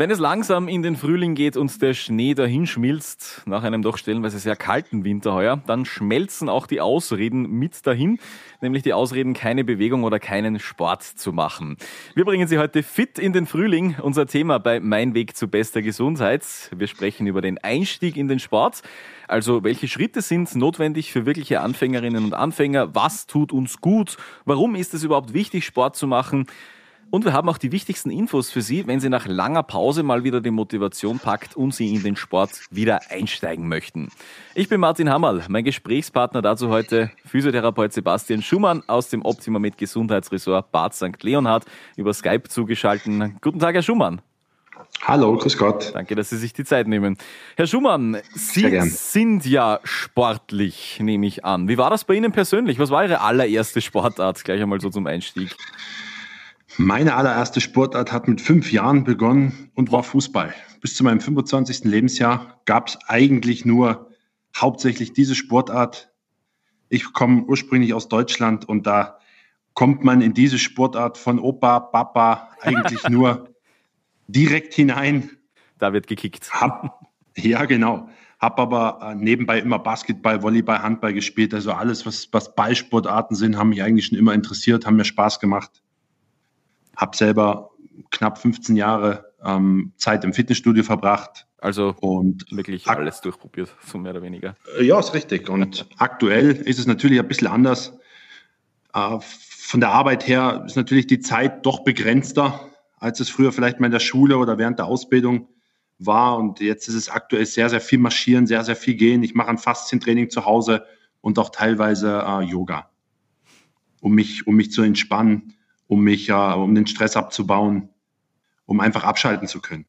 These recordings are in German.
Wenn es langsam in den Frühling geht und der Schnee dahinschmilzt, nach einem doch stellenweise sehr kalten Winter heuer, dann schmelzen auch die Ausreden mit dahin, nämlich die Ausreden, keine Bewegung oder keinen Sport zu machen. Wir bringen Sie heute fit in den Frühling. Unser Thema bei Mein Weg zu bester Gesundheit. Wir sprechen über den Einstieg in den Sport. Also welche Schritte sind notwendig für wirkliche Anfängerinnen und Anfänger? Was tut uns gut? Warum ist es überhaupt wichtig, Sport zu machen? Und wir haben auch die wichtigsten Infos für Sie, wenn Sie nach langer Pause mal wieder die Motivation packt und Sie in den Sport wieder einsteigen möchten. Ich bin Martin Hammerl, mein Gesprächspartner dazu heute Physiotherapeut Sebastian Schumann aus dem Optima mit Gesundheitsressort Bad St. Leonhard über Skype zugeschaltet. Guten Tag, Herr Schumann. Hallo, grüß Gott. Danke, dass Sie sich die Zeit nehmen. Herr Schumann, Sie sind ja sportlich, nehme ich an. Wie war das bei Ihnen persönlich? Was war Ihre allererste Sportart? Gleich einmal so zum Einstieg. Meine allererste Sportart hat mit fünf Jahren begonnen und war Fußball. Bis zu meinem 25. Lebensjahr gab es eigentlich nur hauptsächlich diese Sportart. Ich komme ursprünglich aus Deutschland und da kommt man in diese Sportart von Opa, Papa eigentlich nur direkt hinein. Da wird gekickt. Hab, ja, genau. Hab aber äh, nebenbei immer Basketball, Volleyball, Handball gespielt. Also alles, was, was Ballsportarten sind, haben mich eigentlich schon immer interessiert, haben mir Spaß gemacht. Hab selber knapp 15 Jahre ähm, Zeit im Fitnessstudio verbracht. Also und wirklich alles durchprobiert, so mehr oder weniger. Äh, ja, ist richtig. Und aktuell ist es natürlich ein bisschen anders. Äh, von der Arbeit her ist natürlich die Zeit doch begrenzter als es früher vielleicht mal in der Schule oder während der Ausbildung war. Und jetzt ist es aktuell sehr, sehr viel marschieren, sehr, sehr viel gehen. Ich mache ein Faszientraining zu Hause und auch teilweise äh, Yoga, um mich, um mich zu entspannen, um mich, äh, um den Stress abzubauen, um einfach abschalten zu können.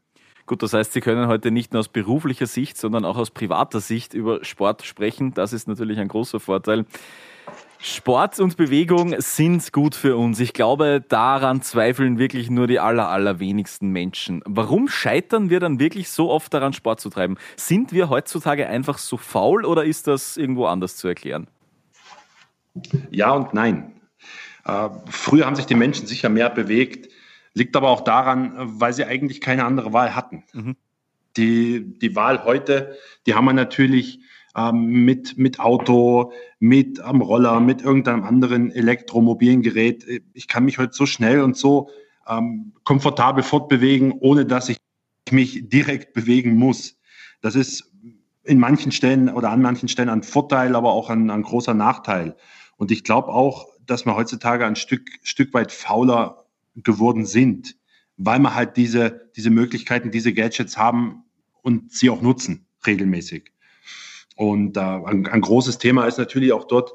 Gut, das heißt, Sie können heute nicht nur aus beruflicher Sicht, sondern auch aus privater Sicht über Sport sprechen. Das ist natürlich ein großer Vorteil. Sport und Bewegung sind gut für uns. Ich glaube, daran zweifeln wirklich nur die aller, allerwenigsten Menschen. Warum scheitern wir dann wirklich so oft daran, Sport zu treiben? Sind wir heutzutage einfach so faul oder ist das irgendwo anders zu erklären? Ja und nein. Äh, früher haben sich die Menschen sicher mehr bewegt, liegt aber auch daran, weil sie eigentlich keine andere Wahl hatten. Mhm. Die, die Wahl heute, die haben wir natürlich ähm, mit, mit Auto, mit am Roller, mit irgendeinem anderen elektromobilen Gerät. Ich kann mich heute so schnell und so ähm, komfortabel fortbewegen, ohne dass ich mich direkt bewegen muss. Das ist in manchen Stellen oder an manchen Stellen ein Vorteil, aber auch ein, ein großer Nachteil. Und ich glaube auch, dass wir heutzutage ein Stück, Stück weit fauler geworden sind, weil wir halt diese, diese Möglichkeiten, diese Gadgets haben und sie auch nutzen, regelmäßig. Und äh, ein, ein großes Thema ist natürlich auch dort,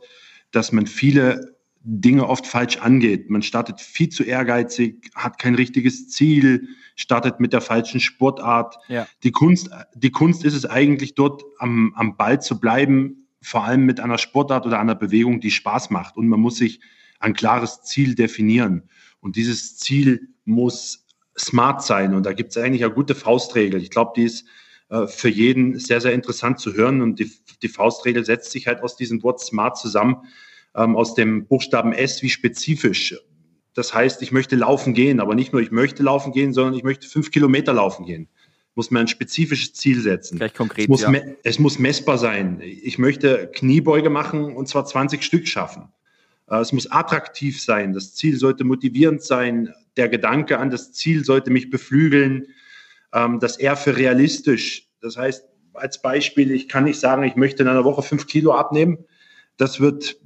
dass man viele Dinge oft falsch angeht. Man startet viel zu ehrgeizig, hat kein richtiges Ziel, startet mit der falschen Sportart. Ja. Die, Kunst, die Kunst ist es eigentlich dort am, am Ball zu bleiben, vor allem mit einer Sportart oder einer Bewegung, die Spaß macht. Und man muss sich ein klares Ziel definieren. Und dieses Ziel muss smart sein. Und da gibt es eigentlich eine gute Faustregel. Ich glaube, die ist äh, für jeden sehr, sehr interessant zu hören. Und die, die Faustregel setzt sich halt aus diesem Wort smart zusammen, ähm, aus dem Buchstaben S wie spezifisch. Das heißt, ich möchte laufen gehen, aber nicht nur ich möchte laufen gehen, sondern ich möchte fünf Kilometer laufen gehen. Muss mir ein spezifisches Ziel setzen. Gleich konkret, es muss, ja. es muss messbar sein. Ich möchte Kniebeuge machen und zwar 20 Stück schaffen. Äh, es muss attraktiv sein. Das Ziel sollte motivierend sein. Der Gedanke an das Ziel sollte mich beflügeln ähm, das eher für realistisch. Das heißt, als Beispiel, ich kann nicht sagen, ich möchte in einer Woche fünf Kilo abnehmen. Das wird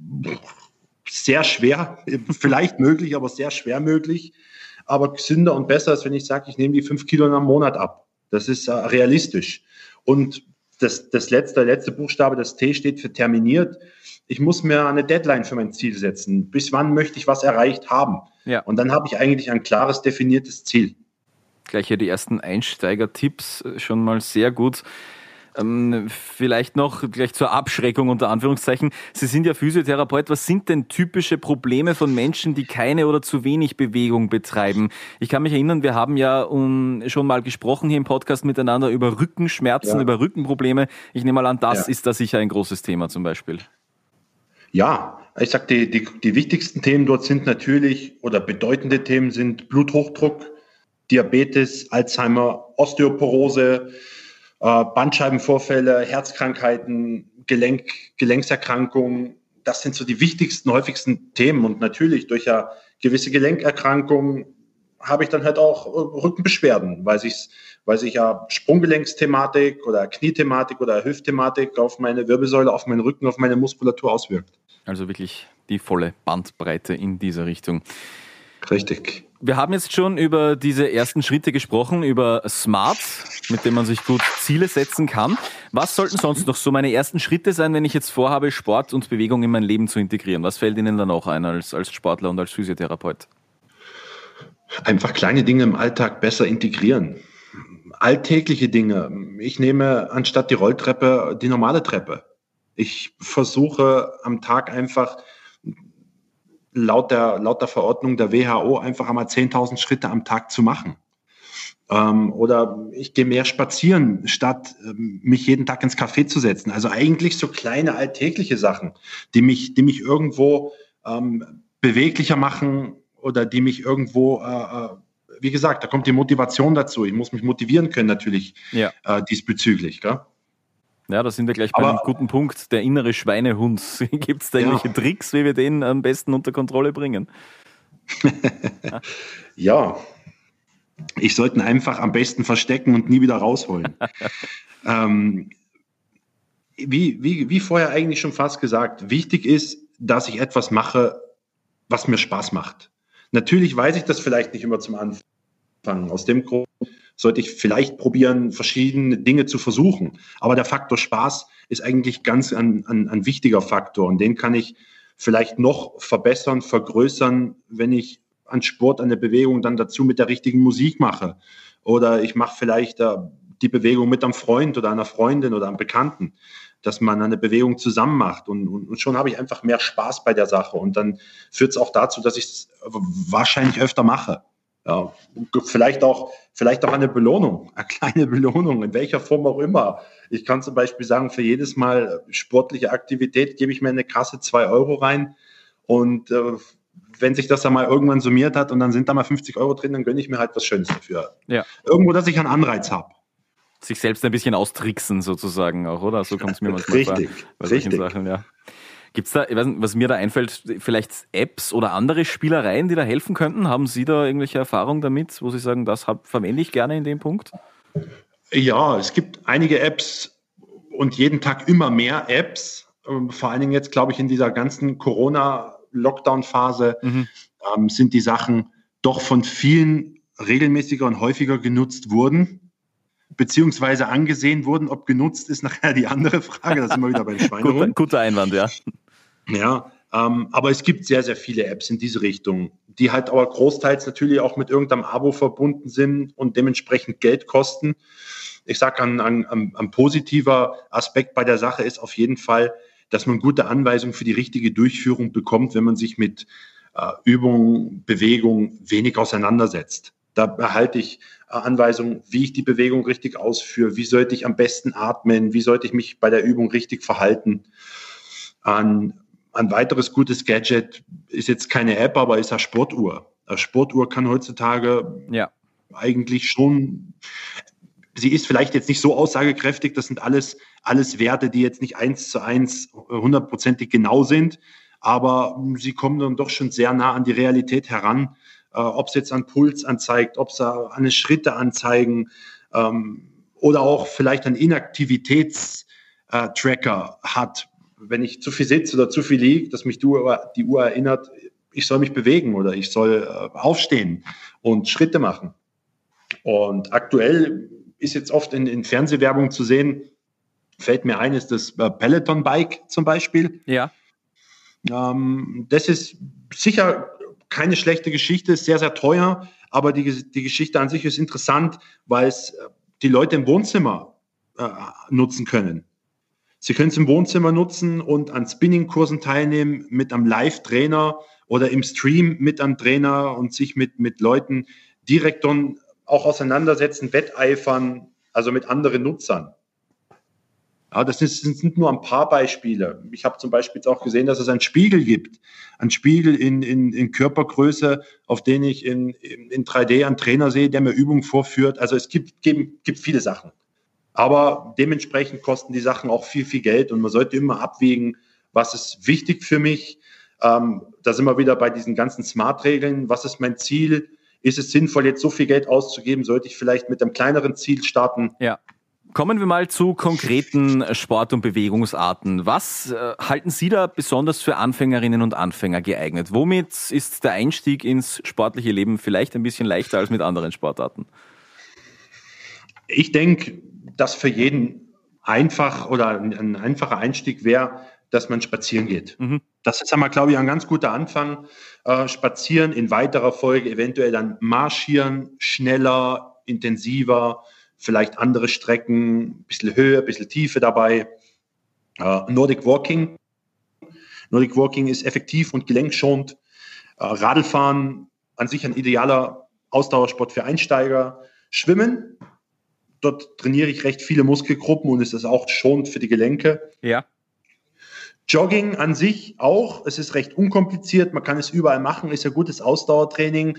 sehr schwer, vielleicht möglich, aber sehr schwer möglich. Aber gesünder und besser ist, wenn ich sage, ich nehme die fünf Kilo in einem Monat ab. Das ist äh, realistisch. Und das, das letzte, letzte Buchstabe, das T steht für terminiert. Ich muss mir eine Deadline für mein Ziel setzen. Bis wann möchte ich was erreicht haben? Ja. Und dann habe ich eigentlich ein klares, definiertes Ziel gleich hier die ersten Einsteiger-Tipps äh, schon mal sehr gut. Ähm, vielleicht noch gleich zur Abschreckung unter Anführungszeichen. Sie sind ja Physiotherapeut. Was sind denn typische Probleme von Menschen, die keine oder zu wenig Bewegung betreiben? Ich kann mich erinnern, wir haben ja um, schon mal gesprochen hier im Podcast miteinander über Rückenschmerzen, ja. über Rückenprobleme. Ich nehme mal an, das ja. ist da sicher ein großes Thema zum Beispiel. Ja, ich sag, die, die, die wichtigsten Themen dort sind natürlich oder bedeutende Themen sind Bluthochdruck, Diabetes, Alzheimer, Osteoporose, äh, Bandscheibenvorfälle, Herzkrankheiten, Gelenk, Gelenkserkrankungen. Das sind so die wichtigsten, häufigsten Themen. Und natürlich durch ja gewisse Gelenkerkrankungen habe ich dann halt auch äh, Rückenbeschwerden, weil sich, weil sich ja Sprunggelenksthematik oder Kniethematik oder Hüftthematik auf meine Wirbelsäule, auf meinen Rücken, auf meine Muskulatur auswirkt. Also wirklich die volle Bandbreite in dieser Richtung. Richtig. Wir haben jetzt schon über diese ersten Schritte gesprochen, über Smart, mit dem man sich gut Ziele setzen kann. Was sollten sonst noch so meine ersten Schritte sein, wenn ich jetzt vorhabe, Sport und Bewegung in mein Leben zu integrieren? Was fällt Ihnen dann auch ein als, als Sportler und als Physiotherapeut? Einfach kleine Dinge im Alltag besser integrieren. Alltägliche Dinge. Ich nehme anstatt die Rolltreppe die normale Treppe. Ich versuche am Tag einfach laut der, laut der Verordnung der WHO einfach einmal 10.000 Schritte am Tag zu machen. Ähm, oder ich gehe mehr spazieren, statt ähm, mich jeden Tag ins Café zu setzen. Also eigentlich so kleine alltägliche Sachen, die mich, die mich irgendwo ähm, beweglicher machen oder die mich irgendwo, äh, äh, wie gesagt, da kommt die Motivation dazu. Ich muss mich motivieren können natürlich ja. äh, diesbezüglich. Gell? Ja, da sind wir gleich bei einem guten Punkt. Der innere Schweinehund. Gibt es da irgendwelche ja. Tricks, wie wir den am besten unter Kontrolle bringen? ja, ich sollte ihn einfach am besten verstecken und nie wieder rausholen. ähm, wie, wie, wie vorher eigentlich schon fast gesagt, wichtig ist, dass ich etwas mache, was mir Spaß macht. Natürlich weiß ich das vielleicht nicht immer zum Anfang. Aus dem Grund sollte ich vielleicht probieren, verschiedene Dinge zu versuchen. Aber der Faktor Spaß ist eigentlich ganz ein, ein, ein wichtiger Faktor und den kann ich vielleicht noch verbessern, vergrößern, wenn ich an Sport, an der Bewegung dann dazu mit der richtigen Musik mache. Oder ich mache vielleicht äh, die Bewegung mit einem Freund oder einer Freundin oder einem Bekannten, dass man eine Bewegung zusammen macht. Und, und, und schon habe ich einfach mehr Spaß bei der Sache. Und dann führt es auch dazu, dass ich es wahrscheinlich öfter mache. Ja, vielleicht auch, vielleicht auch eine Belohnung, eine kleine Belohnung, in welcher Form auch immer. Ich kann zum Beispiel sagen, für jedes Mal sportliche Aktivität gebe ich mir eine krasse zwei Euro rein. Und äh, wenn sich das dann mal irgendwann summiert hat und dann sind da mal 50 Euro drin, dann gönne ich mir halt was Schönes dafür. Ja. Irgendwo, dass ich einen Anreiz habe. Sich selbst ein bisschen austricksen sozusagen auch, oder? So kommt es mir manchmal Richtig, vor. Bei richtig. Sachen, ja. Gibt es da, was mir da einfällt, vielleicht Apps oder andere Spielereien, die da helfen könnten? Haben Sie da irgendwelche Erfahrungen damit, wo Sie sagen, das verwende ich gerne in dem Punkt? Ja, es gibt einige Apps und jeden Tag immer mehr Apps. Ähm, vor allen Dingen jetzt, glaube ich, in dieser ganzen Corona-Lockdown-Phase mhm. ähm, sind die Sachen doch von vielen regelmäßiger und häufiger genutzt wurden beziehungsweise angesehen wurden. Ob genutzt ist nachher die andere Frage. Das ist immer wieder beim Schweinehund. guter, guter Einwand, ja. Ja, ähm, aber es gibt sehr, sehr viele Apps in diese Richtung, die halt aber großteils natürlich auch mit irgendeinem Abo verbunden sind und dementsprechend Geld kosten. Ich sage, ein, ein, ein positiver Aspekt bei der Sache ist auf jeden Fall, dass man gute Anweisungen für die richtige Durchführung bekommt, wenn man sich mit äh, Übung, Bewegung wenig auseinandersetzt. Da erhalte ich äh, Anweisungen, wie ich die Bewegung richtig ausführe, wie sollte ich am besten atmen, wie sollte ich mich bei der Übung richtig verhalten. An ein weiteres gutes Gadget ist jetzt keine App, aber ist eine Sportuhr. Eine Sportuhr kann heutzutage ja. eigentlich schon, sie ist vielleicht jetzt nicht so aussagekräftig, das sind alles, alles Werte, die jetzt nicht eins zu eins hundertprozentig genau sind, aber sie kommen dann doch schon sehr nah an die Realität heran, äh, ob es jetzt an Puls anzeigt, ob es an Schritte anzeigen ähm, oder auch vielleicht ein Inaktivitätstracker hat, wenn ich zu viel sitze oder zu viel liege, dass mich die Uhr, die Uhr erinnert, ich soll mich bewegen oder ich soll äh, aufstehen und Schritte machen. Und aktuell ist jetzt oft in, in Fernsehwerbung zu sehen, fällt mir ein, ist das äh, Peloton Bike zum Beispiel. Ja. Ähm, das ist sicher keine schlechte Geschichte, ist sehr, sehr teuer, aber die, die Geschichte an sich ist interessant, weil es äh, die Leute im Wohnzimmer äh, nutzen können. Sie können es im Wohnzimmer nutzen und an Spinning-Kursen teilnehmen mit einem Live-Trainer oder im Stream mit einem Trainer und sich mit, mit Leuten direkt dann auch auseinandersetzen, wetteifern, also mit anderen Nutzern. Ja, das, sind nur ein paar Beispiele. Ich habe zum Beispiel jetzt auch gesehen, dass es einen Spiegel gibt. Einen Spiegel in, in, in Körpergröße, auf den ich in, in, in 3D einen Trainer sehe, der mir Übungen vorführt. Also es gibt, gibt, gibt viele Sachen. Aber dementsprechend kosten die Sachen auch viel, viel Geld und man sollte immer abwägen, was ist wichtig für mich. Ähm, da sind wir wieder bei diesen ganzen Smart-Regeln. Was ist mein Ziel? Ist es sinnvoll, jetzt so viel Geld auszugeben? Sollte ich vielleicht mit einem kleineren Ziel starten? Ja. Kommen wir mal zu konkreten Sport- und Bewegungsarten. Was äh, halten Sie da besonders für Anfängerinnen und Anfänger geeignet? Womit ist der Einstieg ins sportliche Leben vielleicht ein bisschen leichter als mit anderen Sportarten? Ich denke, dass für jeden einfach oder ein einfacher Einstieg wäre, dass man spazieren geht. Mhm. Das ist einmal, glaube ich, ein ganz guter Anfang. Äh, spazieren in weiterer Folge, eventuell dann marschieren, schneller, intensiver, vielleicht andere Strecken, ein bisschen Höhe, ein bisschen Tiefe dabei. Äh, Nordic Walking. Nordic Walking ist effektiv und gelenkschonend. Äh, Radlfahren an sich ein idealer Ausdauersport für Einsteiger. Schwimmen, dort trainiere ich recht viele Muskelgruppen und es ist auch schonend für die Gelenke. Ja. Jogging an sich auch, es ist recht unkompliziert, man kann es überall machen, ist ja gutes Ausdauertraining.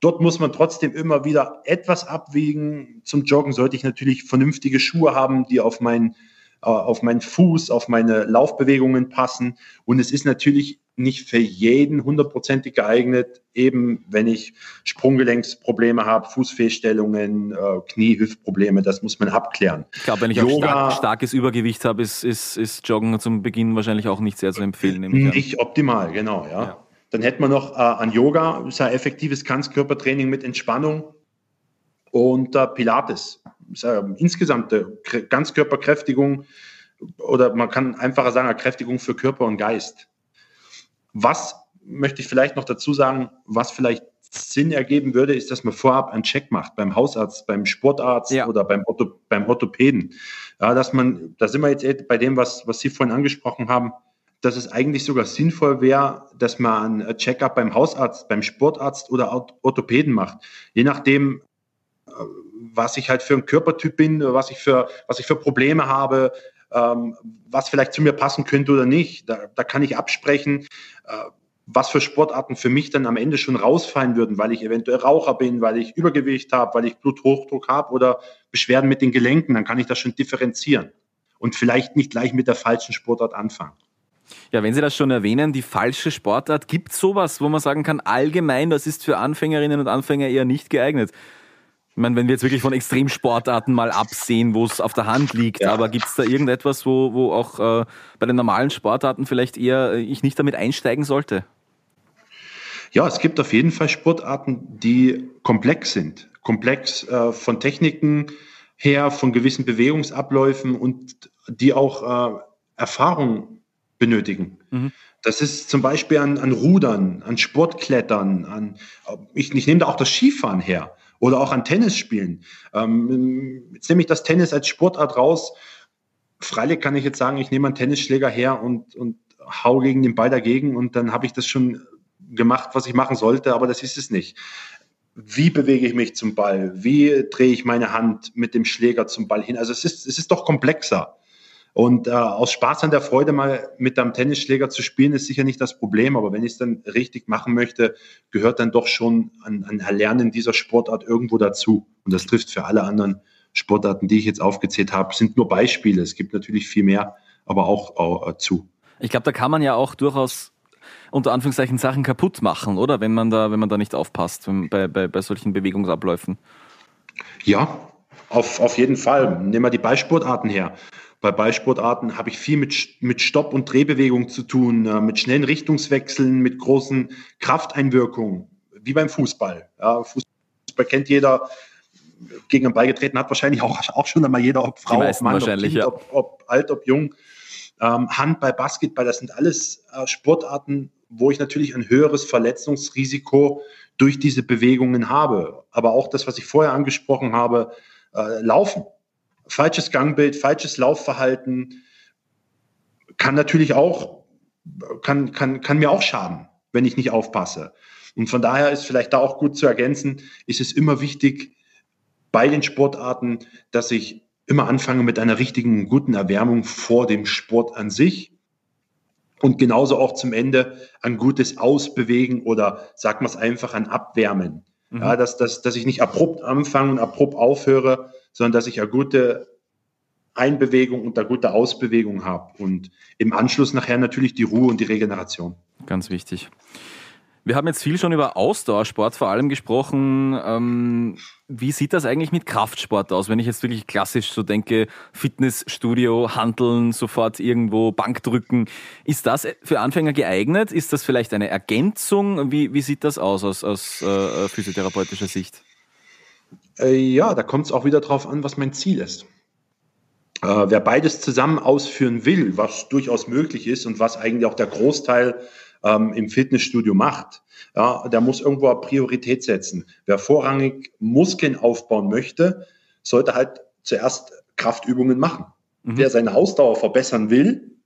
Dort muss man trotzdem immer wieder etwas abwiegen. Zum Joggen sollte ich natürlich vernünftige Schuhe haben, die auf meinen äh, auf meinen Fuß, auf meine Laufbewegungen passen. Und es ist natürlich nicht für jeden hundertprozentig geeignet, eben wenn ich Sprunggelenksprobleme habe, Fußfehlstellungen, äh, Kniehüftprobleme, das muss man abklären. Ich glaube, wenn ich Yoga, stark, starkes Übergewicht habe, ist, ist, ist Joggen zum Beginn wahrscheinlich auch nicht sehr zu empfehlen. Nicht optimal, genau, ja. ja. Dann hätten wir noch äh, an Yoga, ein effektives Ganzkörpertraining mit Entspannung und äh, Pilates. Äh, insgesamt Ganzkörperkräftigung oder man kann einfacher sagen, Kräftigung für Körper und Geist. Was möchte ich vielleicht noch dazu sagen, was vielleicht Sinn ergeben würde, ist, dass man vorab einen Check macht beim Hausarzt, beim Sportarzt ja. oder beim, Ortho, beim Orthopäden. Ja, dass man, da sind wir jetzt bei dem, was, was Sie vorhin angesprochen haben, dass es eigentlich sogar sinnvoll wäre, dass man ein Check-up beim Hausarzt, beim Sportarzt oder Orthopäden macht. Je nachdem, äh, was ich halt für ein Körpertyp bin, was ich für, was ich für Probleme habe, ähm, was vielleicht zu mir passen könnte oder nicht. Da, da kann ich absprechen, äh, was für Sportarten für mich dann am Ende schon rausfallen würden, weil ich eventuell Raucher bin, weil ich Übergewicht habe, weil ich Bluthochdruck habe oder Beschwerden mit den Gelenken. Dann kann ich das schon differenzieren und vielleicht nicht gleich mit der falschen Sportart anfangen. Ja, wenn Sie das schon erwähnen, die falsche Sportart, gibt es sowas, wo man sagen kann, allgemein, das ist für Anfängerinnen und Anfänger eher nicht geeignet? Ich meine, wenn wir jetzt wirklich von Extremsportarten mal absehen, wo es auf der Hand liegt, ja. aber gibt es da irgendetwas, wo, wo auch äh, bei den normalen Sportarten vielleicht eher äh, ich nicht damit einsteigen sollte? Ja, es gibt auf jeden Fall Sportarten, die komplex sind. Komplex äh, von Techniken her, von gewissen Bewegungsabläufen und die auch äh, Erfahrung benötigen. Mhm. Das ist zum Beispiel an, an Rudern, an Sportklettern, an, ich, ich nehme da auch das Skifahren her oder auch an Tennis spielen. Ähm, jetzt nehme ich das Tennis als Sportart raus. Freilich kann ich jetzt sagen, ich nehme einen Tennisschläger her und, und hau gegen den Ball dagegen und dann habe ich das schon gemacht, was ich machen sollte, aber das ist es nicht. Wie bewege ich mich zum Ball? Wie drehe ich meine Hand mit dem Schläger zum Ball hin? Also es ist, es ist doch komplexer. Und äh, aus Spaß an der Freude mal mit einem Tennisschläger zu spielen, ist sicher nicht das Problem. Aber wenn ich es dann richtig machen möchte, gehört dann doch schon ein, ein Erlernen dieser Sportart irgendwo dazu. Und das trifft für alle anderen Sportarten, die ich jetzt aufgezählt habe, sind nur Beispiele. Es gibt natürlich viel mehr, aber auch, auch äh, zu. Ich glaube, da kann man ja auch durchaus unter Anführungszeichen Sachen kaputt machen, oder? Wenn man da, wenn man da nicht aufpasst bei, bei, bei solchen Bewegungsabläufen. Ja, auf, auf jeden Fall. Nehmen wir die Ballsportarten her. Bei Ballsportarten habe ich viel mit, mit Stopp- und Drehbewegung zu tun, äh, mit schnellen Richtungswechseln, mit großen Krafteinwirkungen, wie beim Fußball. Ja, Fußball kennt jeder, gegen einen Ball getreten hat wahrscheinlich auch, auch schon einmal jeder, ob Frau, ob Mann, ob, kind, ja. ob, ob, alt, ob jung. Ähm, Handball, Basketball, das sind alles äh, Sportarten, wo ich natürlich ein höheres Verletzungsrisiko durch diese Bewegungen habe. Aber auch das, was ich vorher angesprochen habe, äh, Laufen. Falsches Gangbild, falsches Laufverhalten kann natürlich auch, kann, kann, kann mir auch schaden, wenn ich nicht aufpasse. Und von daher ist vielleicht da auch gut zu ergänzen, ist es immer wichtig bei den Sportarten, dass ich immer anfange mit einer richtigen, guten Erwärmung vor dem Sport an sich und genauso auch zum Ende ein gutes Ausbewegen oder sagen wir es einfach ein Abwärmen. Mhm. Ja, dass, dass, dass ich nicht abrupt anfange und abrupt aufhöre, sondern dass ich eine gute Einbewegung und eine gute Ausbewegung habe und im Anschluss nachher natürlich die Ruhe und die Regeneration. Ganz wichtig. Wir haben jetzt viel schon über Ausdauersport vor allem gesprochen. Ähm, wie sieht das eigentlich mit Kraftsport aus? Wenn ich jetzt wirklich klassisch so denke, Fitnessstudio, Handeln, sofort irgendwo Bankdrücken. Ist das für Anfänger geeignet? Ist das vielleicht eine Ergänzung? Wie, wie sieht das aus aus, aus äh, physiotherapeutischer Sicht? Äh, ja, da kommt es auch wieder drauf an, was mein Ziel ist. Äh, wer beides zusammen ausführen will, was durchaus möglich ist und was eigentlich auch der Großteil ähm, im Fitnessstudio macht, ja, der muss irgendwo eine Priorität setzen. Wer vorrangig Muskeln aufbauen möchte, sollte halt zuerst Kraftübungen machen. Mhm. Wer seine Ausdauer verbessern will,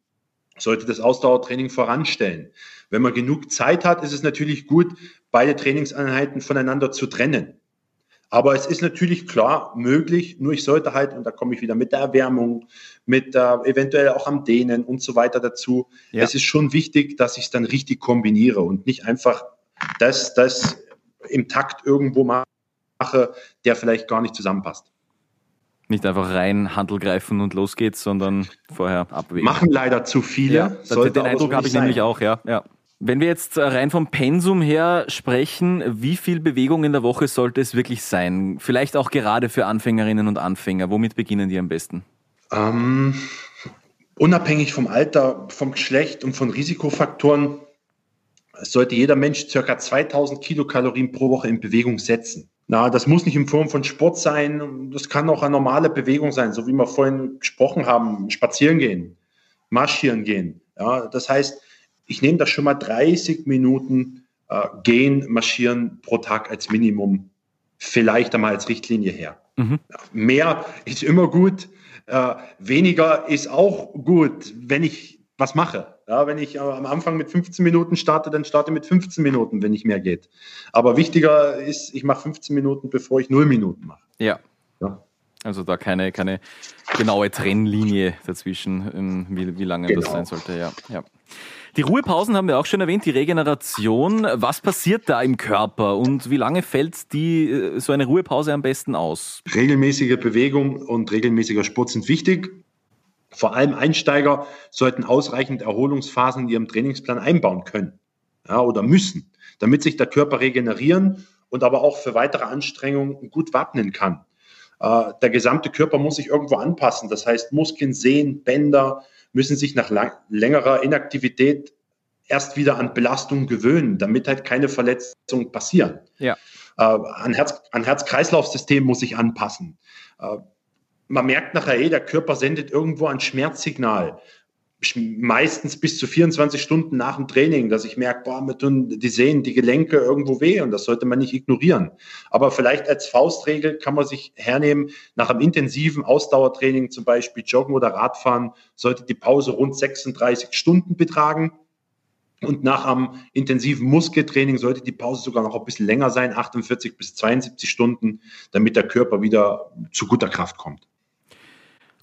sollte das Ausdauertraining voranstellen. Wenn man genug Zeit hat, ist es natürlich gut, beide Trainingseinheiten voneinander zu trennen. Aber es ist natürlich klar möglich, nur ich sollte halt, und da komme ich wieder mit der Erwärmung, mit äh, eventuell auch am Dehnen und so weiter dazu. Ja. Es ist schon wichtig, dass ich es dann richtig kombiniere und nicht einfach das, das im Takt irgendwo mache, der vielleicht gar nicht zusammenpasst. Nicht einfach rein Handel greifen und los geht's, sondern vorher abwägen. Machen leider zu viele. Ja, den Eindruck habe ich sein. nämlich auch, ja. ja. Wenn wir jetzt rein vom Pensum her sprechen, wie viel Bewegung in der Woche sollte es wirklich sein? Vielleicht auch gerade für Anfängerinnen und Anfänger. Womit beginnen die am besten? Ähm, unabhängig vom Alter, vom Geschlecht und von Risikofaktoren sollte jeder Mensch circa 2000 Kilokalorien pro Woche in Bewegung setzen. Na, das muss nicht in Form von Sport sein. Das kann auch eine normale Bewegung sein, so wie wir vorhin gesprochen haben. Spazieren gehen, marschieren gehen. Ja, das heißt, ich nehme das schon mal 30 Minuten äh, gehen, marschieren pro Tag als Minimum, vielleicht einmal als Richtlinie her. Mhm. Mehr ist immer gut, äh, weniger ist auch gut, wenn ich was mache. Ja, wenn ich äh, am Anfang mit 15 Minuten starte, dann starte mit 15 Minuten, wenn nicht mehr geht. Aber wichtiger ist, ich mache 15 Minuten, bevor ich 0 Minuten mache. Ja. ja. Also da keine, keine genaue Trennlinie dazwischen, wie, wie lange genau. das sein sollte. Ja. ja. Die Ruhepausen haben wir auch schon erwähnt, die Regeneration. Was passiert da im Körper und wie lange fällt die, äh, so eine Ruhepause am besten aus? Regelmäßige Bewegung und regelmäßiger Sport sind wichtig. Vor allem Einsteiger sollten ausreichend Erholungsphasen in ihrem Trainingsplan einbauen können ja, oder müssen, damit sich der Körper regenerieren und aber auch für weitere Anstrengungen gut wappnen kann. Äh, der gesamte Körper muss sich irgendwo anpassen. Das heißt, Muskeln, Sehnen, Bänder, müssen sich nach lang, längerer Inaktivität erst wieder an Belastung gewöhnen, damit halt keine Verletzungen passieren. Ja. Äh, an Herz, an Herz-Kreislauf-System muss sich anpassen. Äh, man merkt nachher, eh, der Körper sendet irgendwo ein Schmerzsignal meistens bis zu 24 Stunden nach dem Training, dass ich merke, boah, mir tun die Sehnen, die Gelenke irgendwo weh und das sollte man nicht ignorieren. Aber vielleicht als Faustregel kann man sich hernehmen, nach einem intensiven Ausdauertraining, zum Beispiel Joggen oder Radfahren, sollte die Pause rund 36 Stunden betragen. Und nach einem intensiven Muskeltraining sollte die Pause sogar noch ein bisschen länger sein, 48 bis 72 Stunden, damit der Körper wieder zu guter Kraft kommt.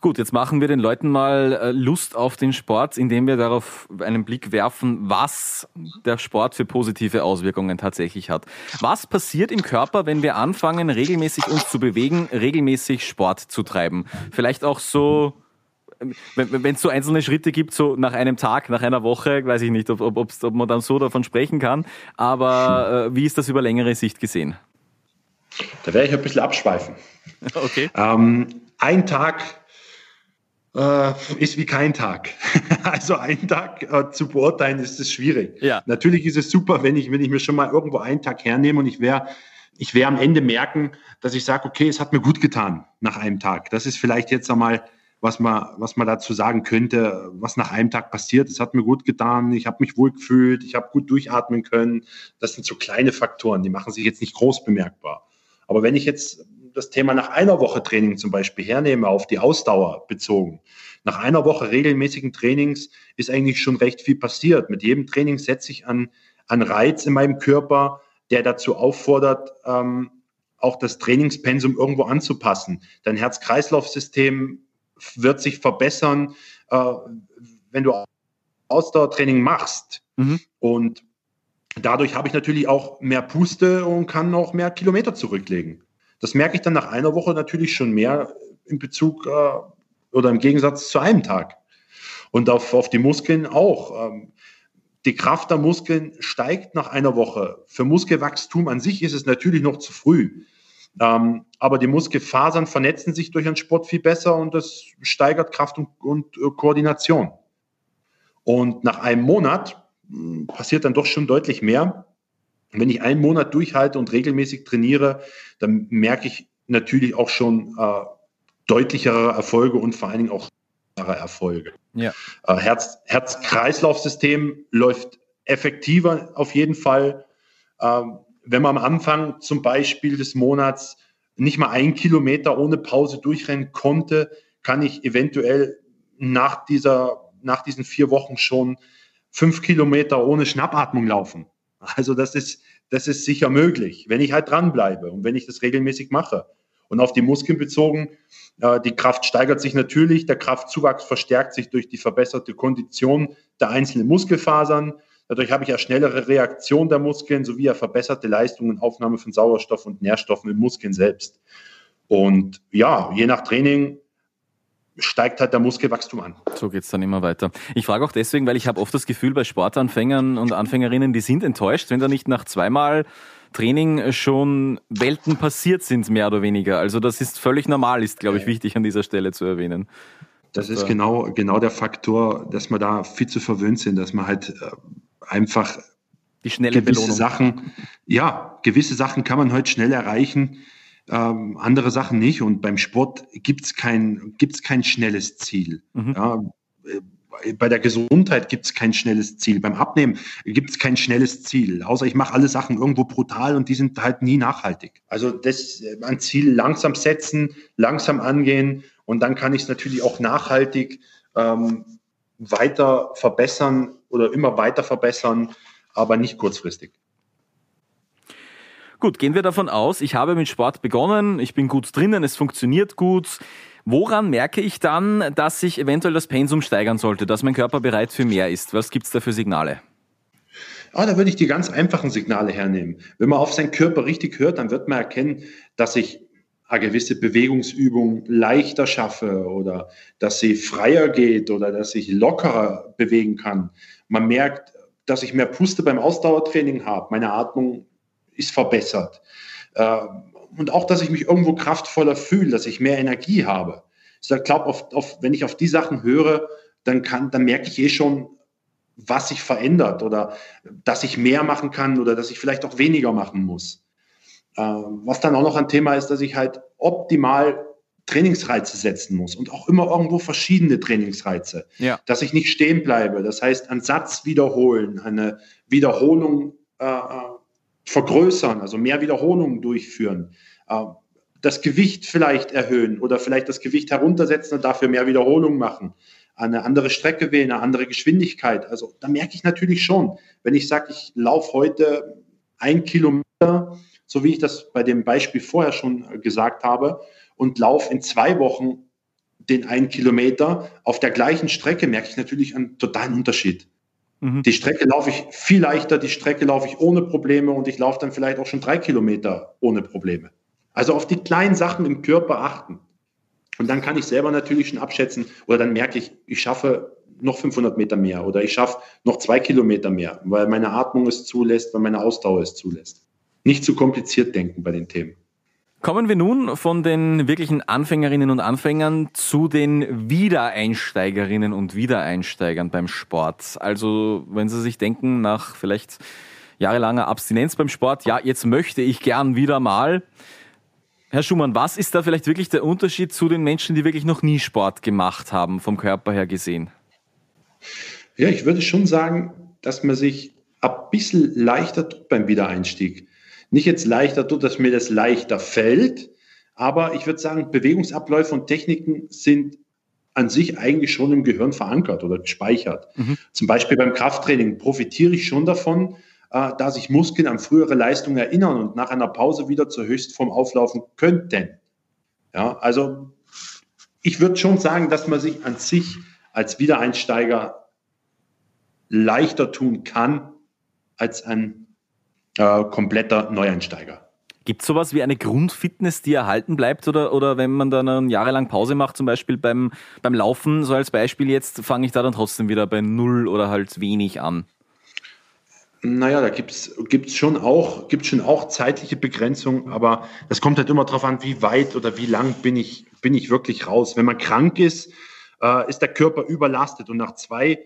Gut, jetzt machen wir den Leuten mal äh, Lust auf den Sport, indem wir darauf einen Blick werfen, was der Sport für positive Auswirkungen tatsächlich hat. Was passiert im Körper, wenn wir anfangen, regelmäßig uns zu bewegen, regelmäßig Sport zu treiben? Vielleicht auch so wenn es so einzelne Schritte gibt, so nach einem Tag, nach einer Woche, weiß ich nicht, ob, ob, ob man dann so davon sprechen kann, aber äh, wie ist das über längere Sicht gesehen? Da werde ich ein bisschen abschweifen. Okay. Ähm, ein Tag äh, ist wie kein Tag. also einen Tag äh, zu beurteilen, ist es schwierig. Ja. Natürlich ist es super, wenn ich, wenn ich mir schon mal irgendwo einen Tag hernehme und ich wäre ich werde am Ende merken, dass ich sage, okay, es hat mir gut getan nach einem Tag. Das ist vielleicht jetzt einmal, was man, was man dazu sagen könnte, was nach einem Tag passiert. Es hat mir gut getan, ich habe mich wohl gefühlt, ich habe gut durchatmen können. Das sind so kleine Faktoren, die machen sich jetzt nicht groß bemerkbar. Aber wenn ich jetzt das Thema nach einer Woche Training zum Beispiel hernehme, auf die Ausdauer bezogen. Nach einer Woche regelmäßigen Trainings ist eigentlich schon recht viel passiert. Mit jedem Training setze ich an, an Reiz in meinem Körper, der dazu auffordert, ähm, auch das Trainingspensum irgendwo anzupassen. Dein Herz-Kreislauf-System wird sich verbessern, äh, wenn du Ausdauertraining machst. Mhm. Und dadurch habe ich natürlich auch mehr Puste und kann auch mehr Kilometer zurücklegen. Das merke ich dann nach einer Woche natürlich schon mehr in Bezug äh, oder im Gegensatz zu einem Tag. Und auf, auf die Muskeln auch. Ähm, die Kraft der Muskeln steigt nach einer Woche. Für Muskelwachstum an sich ist es natürlich noch zu früh. Ähm, aber die Muskelfasern vernetzen sich durch den Sport viel besser und das steigert Kraft und, und äh, Koordination. Und nach einem Monat mh, hm, passiert dann doch schon deutlich mehr. Wenn ich einen Monat durchhalte und regelmäßig trainiere, dann merke ich natürlich auch schon äh, deutlichere Erfolge und vor allen Dingen auch Erfolge. Ja. Äh, Herz, Herz-Kreislauf-System läuft effektiver auf jeden Fall. Ähm, wenn man am Anfang zum Beispiel des Monats nicht mal ein Kilometer ohne Pause durchrennen konnte, kann ich eventuell nach, dieser, nach diesen vier Wochen schon fünf Kilometer ohne Schnappatmung laufen. Also das ist, das ist sicher möglich, wenn ich halt dranbleibe und wenn ich das regelmäßig mache. Und auf die Muskeln bezogen, äh, die Kraft steigert sich natürlich, der Kraftzuwachs verstärkt sich durch die verbesserte Kondition der einzelnen Muskelfasern. Dadurch habe ich eine schnellere Reaktion der Muskeln sowie eine verbesserte Leistung und Aufnahme von Sauerstoff und Nährstoffen im Muskeln selbst. Und ja, je nach Training steigt halt der Muskelwachstum an. So geht es dann immer weiter. Ich frage auch deswegen, weil ich habe oft das Gefühl bei Sportanfängern und Anfängerinnen, die sind enttäuscht, wenn da nicht nach zweimal Training schon Welten passiert sind, mehr oder weniger. Also das ist völlig normal, ist, glaube ich, wichtig an dieser Stelle zu erwähnen. Das ist genau, genau der Faktor, dass wir da viel zu verwöhnt sind, dass man halt äh, einfach die schnelle gewisse Belohnung. Sachen, ja, gewisse Sachen kann man heute schnell erreichen, ähm, andere Sachen nicht. Und beim Sport gibt's kein, gibt's kein schnelles Ziel. Mhm. Ja, äh, bei der Gesundheit gibt's kein schnelles Ziel. Beim Abnehmen gibt's kein schnelles Ziel. Außer ich mache alle Sachen irgendwo brutal und die sind halt nie nachhaltig. Also das äh, ein Ziel langsam setzen, langsam angehen und dann kann ich es natürlich auch nachhaltig ähm, weiter verbessern oder immer weiter verbessern, aber nicht kurzfristig. Gut, gehen wir davon aus, ich habe mit Sport begonnen, ich bin gut drinnen, es funktioniert gut. Woran merke ich dann, dass ich eventuell das Pensum steigern sollte, dass mein Körper bereit für mehr ist? Was gibt es da für Signale? Ah, da würde ich die ganz einfachen Signale hernehmen. Wenn man auf seinen Körper richtig hört, dann wird man erkennen, dass ich eine gewisse Bewegungsübung leichter schaffe oder dass sie freier geht oder dass ich lockerer bewegen kann. Man merkt, dass ich mehr Puste beim Ausdauertraining habe. Meine Atmung ist verbessert. Äh, und auch, dass ich mich irgendwo kraftvoller fühle, dass ich mehr Energie habe. Ich glaube, auf, auf, wenn ich auf die Sachen höre, dann, kann, dann merke ich eh schon, was sich verändert oder dass ich mehr machen kann oder dass ich vielleicht auch weniger machen muss. Äh, was dann auch noch ein Thema ist, dass ich halt optimal Trainingsreize setzen muss und auch immer irgendwo verschiedene Trainingsreize, ja. dass ich nicht stehen bleibe. Das heißt, einen Satz wiederholen, eine Wiederholung äh, äh vergrößern, also mehr Wiederholungen durchführen, äh, das Gewicht vielleicht erhöhen oder vielleicht das Gewicht heruntersetzen und dafür mehr Wiederholungen machen, eine andere Strecke wählen, eine andere Geschwindigkeit. Also da merke ich natürlich schon, wenn ich sage, ich laufe heute ein Kilometer, so wie ich das bei dem Beispiel vorher schon gesagt habe, und laufe in zwei Wochen den einen Kilometer auf der gleichen Strecke, merke ich natürlich einen totalen Unterschied. Mhm. Die Strecke laufe ich viel leichter, die Strecke laufe ich ohne Probleme und ich laufe dann vielleicht auch schon drei Kilometer ohne Probleme. Also auf die kleinen Sachen im Körper achten. Und dann kann ich selber natürlich schon abschätzen oder dann merke ich, ich schaffe noch 500 Meter mehr oder ich schaffe noch zwei Kilometer mehr, weil meine Atmung es zulässt, weil meine Ausdauer es zulässt. Nicht zu kompliziert denken bei den Themen. Kommen wir nun von den wirklichen Anfängerinnen und Anfängern zu den Wiedereinsteigerinnen und Wiedereinsteigern beim Sport. Also wenn Sie sich denken, nach vielleicht jahrelanger Abstinenz beim Sport, ja, jetzt möchte ich gern wieder mal. Herr Schumann, was ist da vielleicht wirklich der Unterschied zu den Menschen, die wirklich noch nie Sport gemacht haben, vom Körper her gesehen? Ja, ich würde schon sagen, dass man sich ein bisschen leichter tut beim Wiedereinstieg nicht jetzt leichter tut, dass mir das leichter fällt, Aber ich würde sagen, Bewegungsabläufe und Techniken sind an sich eigentlich schon im Gehirn verankert oder gespeichert. Mhm. Zum Beispiel beim Krafttraining profitiere ich schon davon, äh, da sich Muskeln an frühere Leistungen erinnern und nach einer Pause wieder zur Höchstform auflaufen könnten. Ja, also ich würde schon sagen, dass man sich an sich als Wiedereinsteiger leichter tun kann als ein äh, kompletter Neueinsteiger. Gibt es sowas wie eine Grundfitness, die erhalten bleibt? Oder, oder wenn man dann eine jahrelang Pause macht, zum Beispiel beim, beim Laufen, so als Beispiel jetzt, fange ich da dann trotzdem wieder bei null oder halt wenig an? Naja, da gibt es schon, auch, gibt's schon auch zeitliche Begrenzungen, aber das kommt halt immer darauf an, wie weit oder wie lang bin ich, bin ich wirklich raus. Wenn man krank ist, äh, ist der Körper überlastet und nach zwei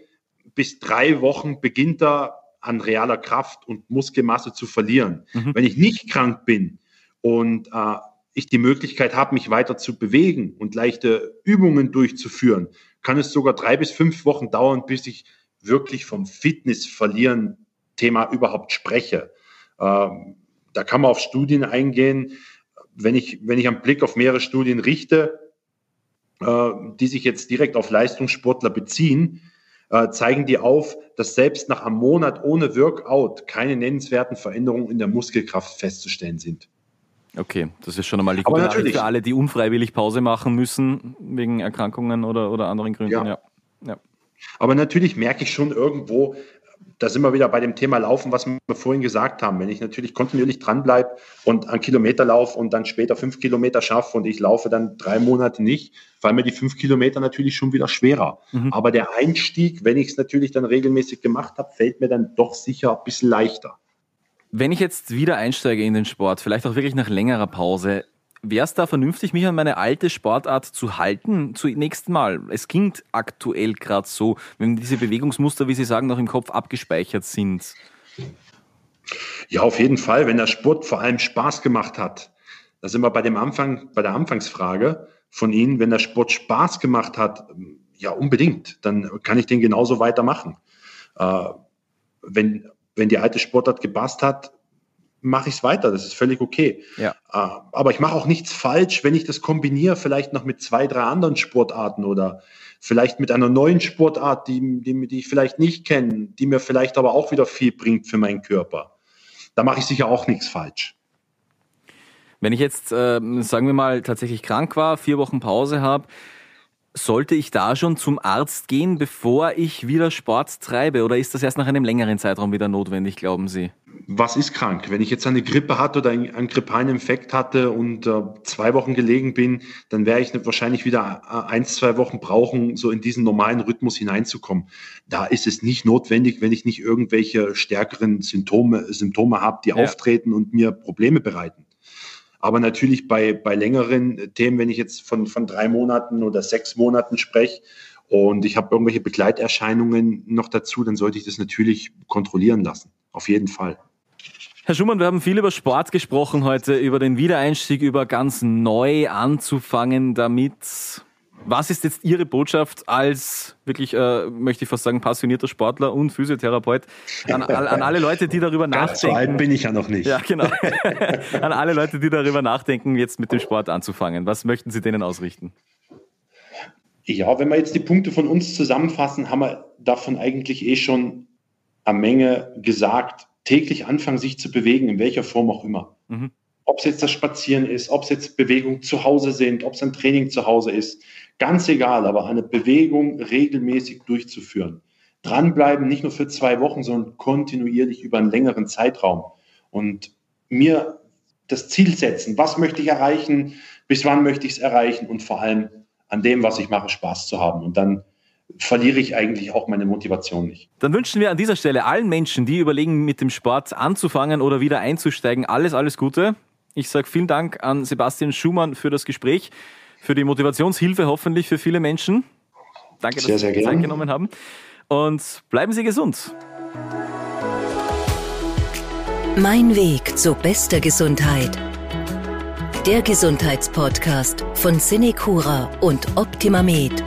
bis drei Wochen beginnt er an realer Kraft und Muskelmasse zu verlieren. Mhm. Wenn ich nicht krank bin und äh, ich die Möglichkeit habe, mich weiter zu bewegen und leichte Übungen durchzuführen, kann es sogar drei bis fünf Wochen dauern, bis ich wirklich vom Fitness verlieren Thema überhaupt spreche. Ähm, da kann man auf Studien eingehen. Wenn ich, wenn ich einen Blick auf mehrere Studien richte, äh, die sich jetzt direkt auf Leistungssportler beziehen, äh, zeigen die auf, dass selbst nach einem Monat ohne Workout keine nennenswerten Veränderungen in der Muskelkraft festzustellen sind. Okay, das ist schon einmal die gute Nachricht für alle, die unfreiwillig Pause machen müssen wegen Erkrankungen oder, oder anderen Gründen. Ja. Ja. ja. Aber natürlich merke ich schon irgendwo, da sind wir wieder bei dem Thema Laufen, was wir vorhin gesagt haben. Wenn ich natürlich kontinuierlich dranbleibe und einen Kilometer laufe und dann später fünf Kilometer schaffe und ich laufe dann drei Monate nicht, fallen mir die fünf Kilometer natürlich schon wieder schwerer. Mhm. Aber der Einstieg, wenn ich es natürlich dann regelmäßig gemacht habe, fällt mir dann doch sicher ein bisschen leichter. Wenn ich jetzt wieder einsteige in den Sport, vielleicht auch wirklich nach längerer Pause, Wäre es da vernünftig, mich an meine alte Sportart zu halten zunächst mal? Es klingt aktuell gerade so, wenn diese Bewegungsmuster, wie Sie sagen, noch im Kopf abgespeichert sind. Ja, auf jeden Fall, wenn der Sport vor allem Spaß gemacht hat. Da sind wir bei dem Anfang, bei der Anfangsfrage von Ihnen, wenn der Sport Spaß gemacht hat, ja, unbedingt, dann kann ich den genauso weitermachen. Äh, wenn, wenn die alte Sportart gepasst hat, mache ich es weiter. Das ist völlig okay. Ja. Äh, aber ich mache auch nichts falsch, wenn ich das kombiniere, vielleicht noch mit zwei, drei anderen Sportarten oder vielleicht mit einer neuen Sportart, die, die, die ich vielleicht nicht kenne, die mir vielleicht aber auch wieder viel bringt für meinen Körper. Da mache ich sicher auch nichts falsch. Wenn ich jetzt, äh, sagen wir mal, tatsächlich krank war, vier Wochen Pause habe, sollte ich da schon zum Arzt gehen, bevor ich wieder Sport treibe? Oder ist das erst nach einem längeren Zeitraum wieder notwendig, glauben Sie? Was ist krank? Wenn ich jetzt eine Grippe hatte oder einen, grippalen Infekt hatte und äh, zwei Wochen gelegen bin, dann werde ich wahrscheinlich wieder äh, ein, zwei Wochen brauchen, so in diesen normalen Rhythmus hineinzukommen. Da ist es nicht notwendig, wenn ich nicht irgendwelche stärkeren Symptome, Symptome habe, die ja. auftreten und mir Probleme bereiten. Aber natürlich bei, bei längeren Themen, wenn ich jetzt von, von drei Monaten oder sechs Monaten spreche und ich habe irgendwelche Begleiterscheinungen noch dazu, dann sollte ich das natürlich kontrollieren lassen. Auf jeden Fall. Herr Schumann, wir haben viel über Sport gesprochen heute, über den Wiedereinstieg, über ganz neu anzufangen damit. Was ist jetzt Ihre Botschaft als wirklich, äh, möchte ich fast sagen, passionierter Sportler und Physiotherapeut an, an alle Leute, die darüber nachdenken? Ganz so alt bin ich ja noch nicht. Ja, genau. an alle Leute, die darüber nachdenken, jetzt mit dem Sport anzufangen. Was möchten Sie denen ausrichten? Ja, wenn wir jetzt die Punkte von uns zusammenfassen, haben wir davon eigentlich eh schon eine Menge gesagt. Täglich anfangen, sich zu bewegen, in welcher Form auch immer. Mhm. Ob es jetzt das Spazieren ist, ob es jetzt Bewegungen zu Hause sind, ob es ein Training zu Hause ist, ganz egal, aber eine Bewegung regelmäßig durchzuführen. Dranbleiben, nicht nur für zwei Wochen, sondern kontinuierlich über einen längeren Zeitraum. Und mir das Ziel setzen, was möchte ich erreichen, bis wann möchte ich es erreichen und vor allem an dem, was ich mache, Spaß zu haben. Und dann verliere ich eigentlich auch meine Motivation nicht. Dann wünschen wir an dieser Stelle allen Menschen, die überlegen, mit dem Sport anzufangen oder wieder einzusteigen, alles, alles Gute. Ich sage vielen Dank an Sebastian Schumann für das Gespräch, für die Motivationshilfe hoffentlich für viele Menschen. Danke, dass sehr, Sie Zeit genommen haben. Und bleiben Sie gesund. Mein Weg zu bester Gesundheit. Der Gesundheitspodcast von Cinecura und Optimamed.